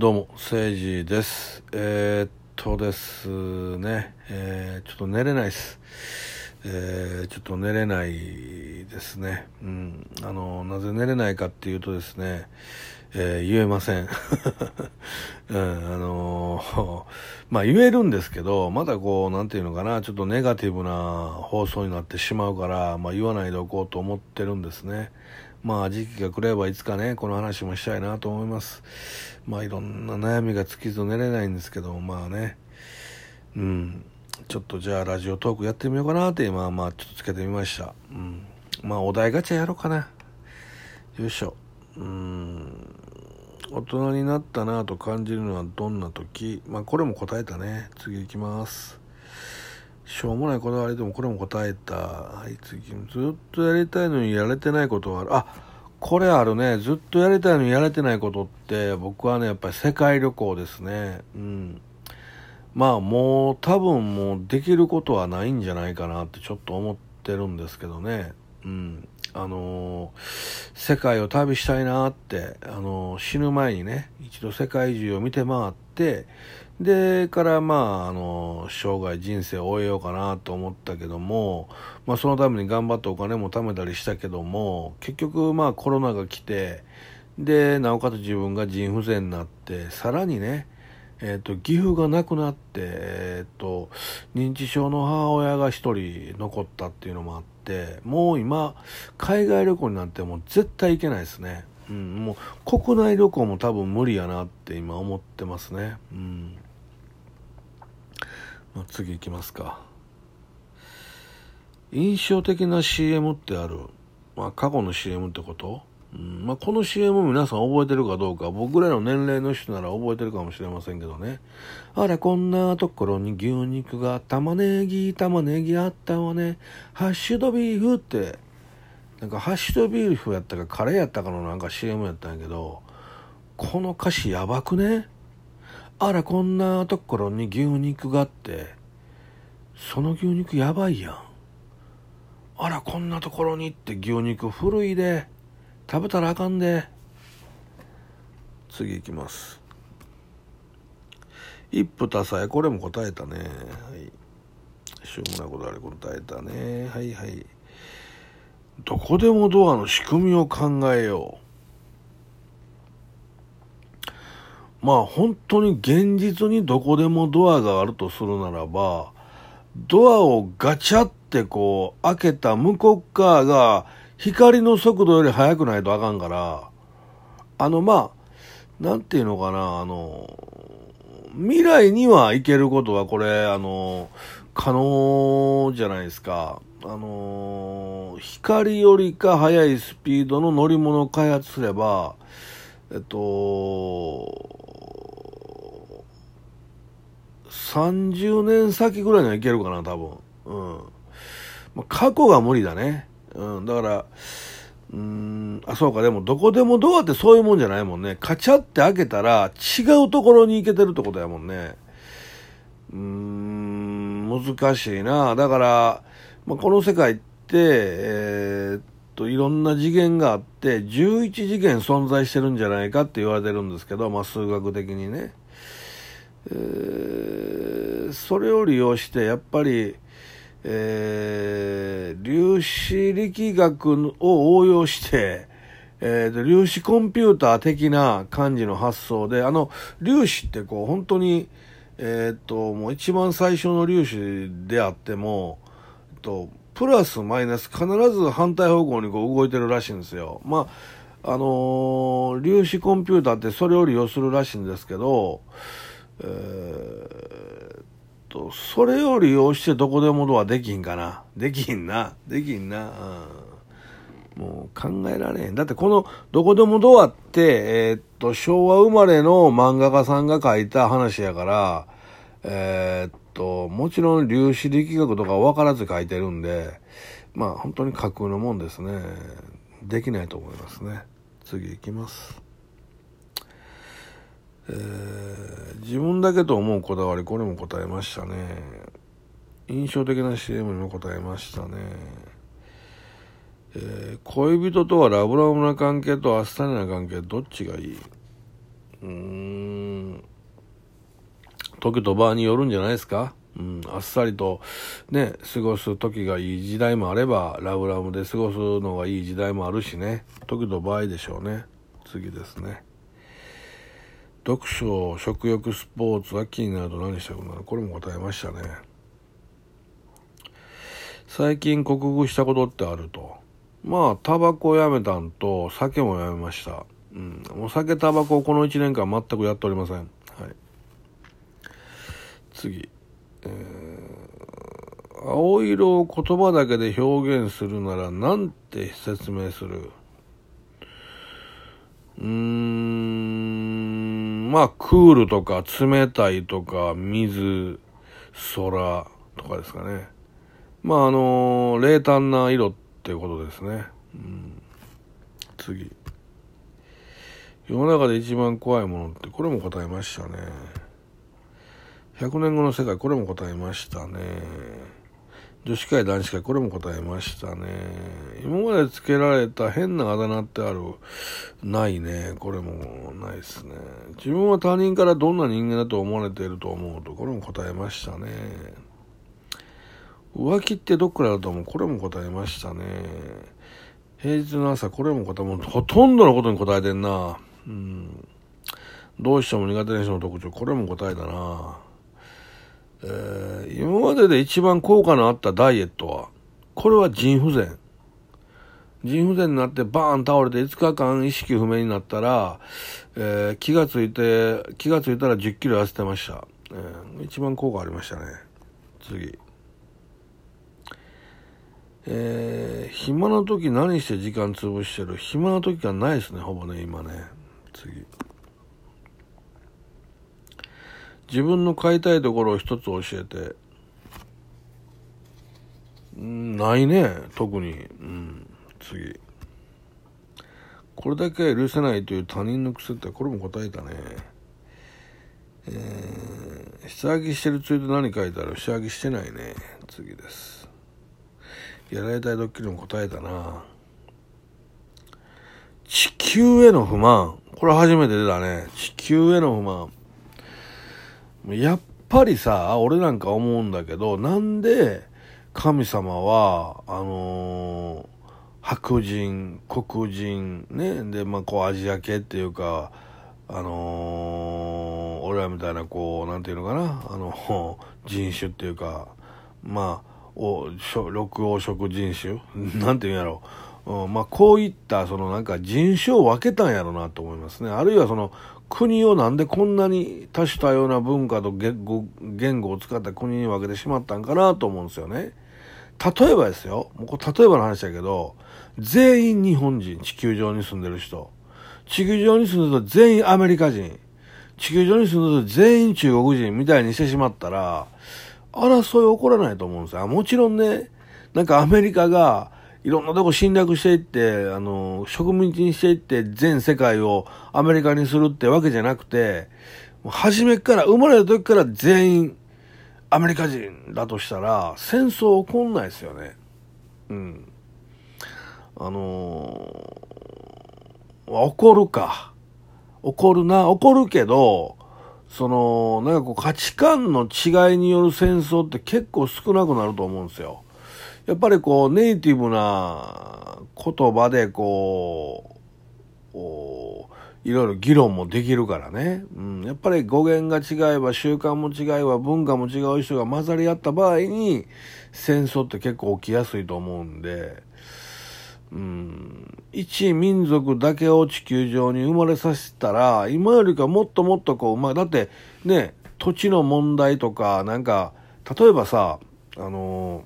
どうも、誠治です。えー、っとですね、えー、ちょっと寝れないです。えー、ちょっと寝れないですね。うん。あの、なぜ寝れないかっていうとですね、えー言えません。うん、あのー まあ言えるんですけど、まだこう、なんていうのかな、ちょっとネガティブな放送になってしまうから、まあ言わないでおこうと思ってるんですね。まあ時期が来ればいつかね、この話もしたいなと思います。まあいろんな悩みが尽きず寝れないんですけど、まあね、うん、ちょっとじゃあラジオトークやってみようかなって今、まあちょっとつけてみました。うん。まあお題ガチャやろうかな。よいしょ。うん。大人になったなぁと感じるのはどんな時？まあこれも答えたね。次行きます。しょうもないこだわりでもこれも答えた。はい、次。ずっとやりたいのにやれてないことはある。あ、これあるね。ずっとやりたいのにやれてないことって、僕はね、やっぱり世界旅行ですね。うん。まあもう多分もうできることはないんじゃないかなってちょっと思ってるんですけどね。うん。あのー世界を旅したいなって、あのー死ぬ前にね、一度世界中を見て回って、で、からまあ、あのー生涯人生を終えようかなと思ったけども、まあそのために頑張ってお金も貯めたりしたけども、結局まあコロナが来て、で、なおかつ自分が腎不全になって、さらにね、えっ、と、岐阜がなくなって、えっ、と、認知症の母親が一人残ったっていうのもあって、もう今、海外旅行になってもう絶対行けないですね。うん、もう国内旅行も多分無理やなって今思ってますね。うん。まあ、次行きますか。印象的な CM ってある？まあ、過去の CM ってこと？うんまあ、この CM 皆さん覚えてるかどうか、僕らの年齢の人なら覚えてるかもしれませんけどね。あら、こんなところに牛肉が、玉ねぎ、玉ねぎあったわね。ハッシュドビーフって、なんかハッシュドビーフやったかカレーやったかのなんか CM やったんやけど、この歌詞やばくねあら、こんなところに牛肉があって、その牛肉やばいやん。あら、こんなところにって牛肉古いで。食べたらあかんで。次行きます。一夫多妻、これも答えたね。はい。しょうもないことあれ答えたね。はいはい。どこでもドアの仕組みを考えよう。まあ本当に現実にどこでもドアがあるとするならば、ドアをガチャってこう開けた向こう側が光の速度より速くないとあかんから、あのまあ、なんていうのかな、あの、未来には行けることはこれ、あの、可能じゃないですか。あの、光よりか速いスピードの乗り物を開発すれば、えっと、30年先ぐらいには行けるかな、多分。うん。まあ、過去が無理だね。うん。だから、うん、あ、そうか、でもどこでもドアってそういうもんじゃないもんね。カチャって開けたら違うところに行けてるってことやもんね。うーん、難しいな。だから、まあ、この世界って、えーっと、いろんな次元があって、11次元存在してるんじゃないかって言われてるんですけど、まあ、数学的にね。えーそれを利用して、やっぱり、えー粒子力学を応用して、えー粒子コンピューター的な感じの発想で、あの、粒子ってこう、本当に、えーっと、もう一番最初の粒子であっても、えっと、プラスマイナス必ず反対方向にこう動いてるらしいんですよ。まあ、あのー粒子コンピューターってそれを利用するらしいんですけど、えーと、それを利用してどこでもドアできんかな。できんな。できんな。うん、もう考えられへん。だってこのどこでもドアって、えーっと、昭和生まれの漫画家さんが書いた話やから、えーっと、もちろん粒子力学とか分からず書いてるんで、まあ本当に架空のもんですね。できないと思いますね。次行きます。えー自分だけと思うこだわり、これも答えましたね。印象的な CM にも答えましたね。えー恋人とはラブラブな関係とあっさりな関係、どっちがいい？うーん、時と場合によるんじゃないですか？うん、あっさりとね、過ごす時がいい時代もあれば、ラブラブで過ごすのがいい時代もあるしね、時と場合でしょうね。次ですね。読書、食欲、スポーツ、秋になると何したくなる？これも答えましたね。最近克服したことってあると。まあ、タバコをやめたんと、酒もやめました。うん。お酒、タバコをこの1年間全くやっておりません。はい。次。えー、青色を言葉だけで表現するなら何て説明する？うーん、まあ、クールとか冷たいとか水、空とかですかね。まあ、あのー、冷淡な色っていうことですね。うん、次。世の中で一番怖いものって、これも答えましたね。100年後の世界、これも答えましたね。女子会、男子会、これも答えましたね。今まで付けられた変なあだ名ってある？ないね。これもないですね。自分は他人からどんな人間だと思われていると思うと、これも答えましたね。浮気ってどっからだと思う？これも答えましたね。平日の朝、これも答え、もほとんどのことに答えてんな。うん。どうしても苦手な人の特徴、これも答えたな。えー、今までで一番効果のあったダイエットは、これは腎不全。腎不全になってバーン倒れて5日間意識不明になったら、えー、気がついて、気がついたら10キロ痩せてました。えー、一番効果ありましたね。次。えー、暇な時何して時間潰してる？暇な時がないですね、ほぼね、今ね。次。自分の買いたいところを一つ教えて。ないね、特に。うん、次。これだけは許せないという他人の癖って、これも答えたね。えー、下着してるついで何書いてある？下着してないね。次です。やられたいドッキリも答えたな。地球への不満。これ初めて出たね。地球への不満。やっぱりさ、俺なんか思うんだけど、なんで神様は、あのー、白人、黒人、ね、で、まあ、こう、アジア系っていうか、あのー、俺らみたいな、こう、なんていうのかな、あの、人種っていうか、まあ、お、緑黄色人種 なんていうんやろう。うん、まあ、こういった、そのなんか人種を分けたんやろうなと思いますね。あるいはその、国をなんでこんなに多種多様な文化と言語を使った国に分けてしまったんかなと思うんですよね。例えばですよ、もうこれ例えばの話だけど、全員日本人、地球上に住んでる人。地球上に住んでると全員アメリカ人。地球上に住んでると全員中国人みたいにしてしまったら、争い起こらないと思うんですよ。もちろんね、なんかアメリカが、いろんなとこ侵略していって、あの、植民地にしていって、全世界をアメリカにするってわけじゃなくて、初めから、生まれた時から全員アメリカ人だとしたら、戦争起こんないですよね。うん。あのー、起こるか。起こるな、起こるけど、その、なんかこう価値観の違いによる戦争って結構少なくなると思うんですよ。やっぱりこう、ネイティブな言葉でこう、いろいろ議論もできるからね。うん。やっぱり語源が違えば、習慣も違えば、文化も違う人が混ざり合った場合に、戦争って結構起きやすいと思うんで、うん、一民族だけを地球上に生まれさせたら、今よりかもっともっとこう、まあ、だってね、土地の問題とか、なんか、例えばさ、あの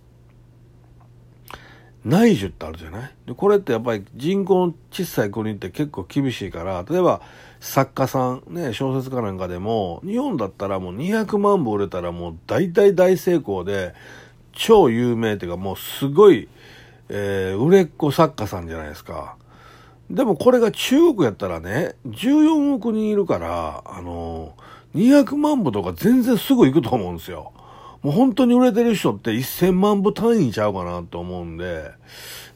内需ってあるじゃない？で、これってやっぱり人口の小さい国って結構厳しいから、例えば作家さん、ね、小説家なんかでも、日本だったらもう200万部売れたらもう大体大成功で、超有名っていうかもうすごい、えー、売れっ子作家さんじゃないですか。でもこれが中国やったらね、14億人いるから、あのー、200万部とか全然すぐ行くと思うんですよ。もう本当に売れてる人って1000万部単位ちゃうかなと思うんで、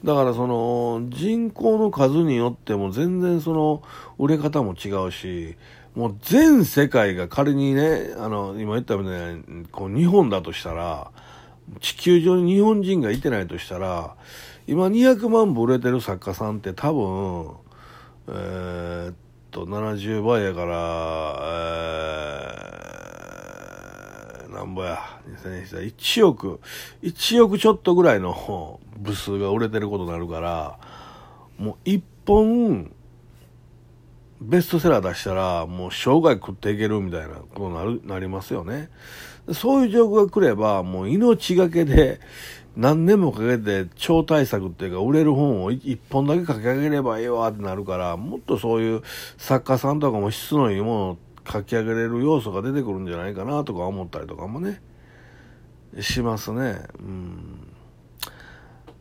だからその人口の数によっても全然その売れ方も違うし、もう全世界が仮にね、あの、今言ったみたいに、こう日本だとしたら、地球上に日本人がいてないとしたら、今200万部売れてる作家さんって多分、えー、っと、70倍やから、えー、なんぼや、2000年1億、1億ちょっとぐらいの 部数が売れてることになるから、もう1本、ベストセラー出したら、もう生涯食っていけるみたいなことになる、なりますよね。そういう状況が来れば、もう命がけで、何年もかけて超大作っていうか、売れる本を一本だけ書き上げればいいわってなるから、もっとそういう作家さんとかも質のいいものを書き上げれる要素が出てくるんじゃないかなとか思ったりとかもね、しますね。うん。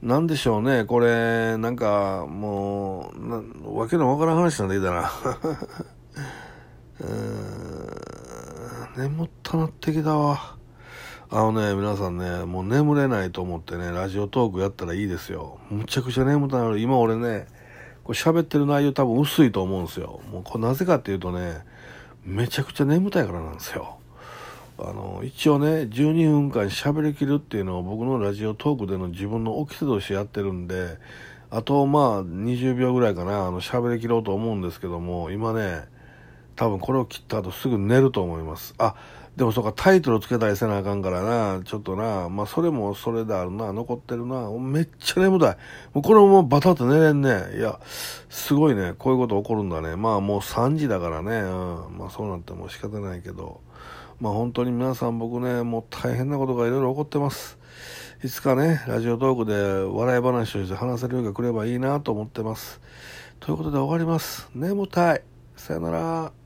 なんでしょうね、これ、なんか、もう、なわけのわからん話なんでいいだな。うん、眠ったなってきたわ。あのね、皆さんね、もう眠れないと思ってね、ラジオトークやったらいいですよ。むちゃくちゃ眠たなる。今俺ね、これ喋ってる内容多分薄いと思うんですよ。もうこれなぜかっていうとね、めちゃくちゃ眠たいからなんですよ。あの、一応ね、12分間喋りきるっていうのを僕のラジオトークでの自分の起きてとしてやってるんで、あとまあ20秒ぐらいかな、あの喋りきろうと思うんですけども、今ね、多分これを切った後すぐ寝ると思います。あ、でもそうか、タイトルつけたりせなあかんからな、ちょっとな、まあそれもそれであるな、残ってるな、めっちゃ眠たい。もうこれもバタッと寝れんね。いや、すごいね、こういうこと起こるんだね。まあもう3時だからね、うん、まあそうなっても仕方ないけど。まあ本当に皆さん僕ね、もう大変なことがいろいろ起こってます。いつかね、ラジオトークで笑い話をして話せる日が来ればいいなと思ってます。ということで終わります。眠たい。さよなら。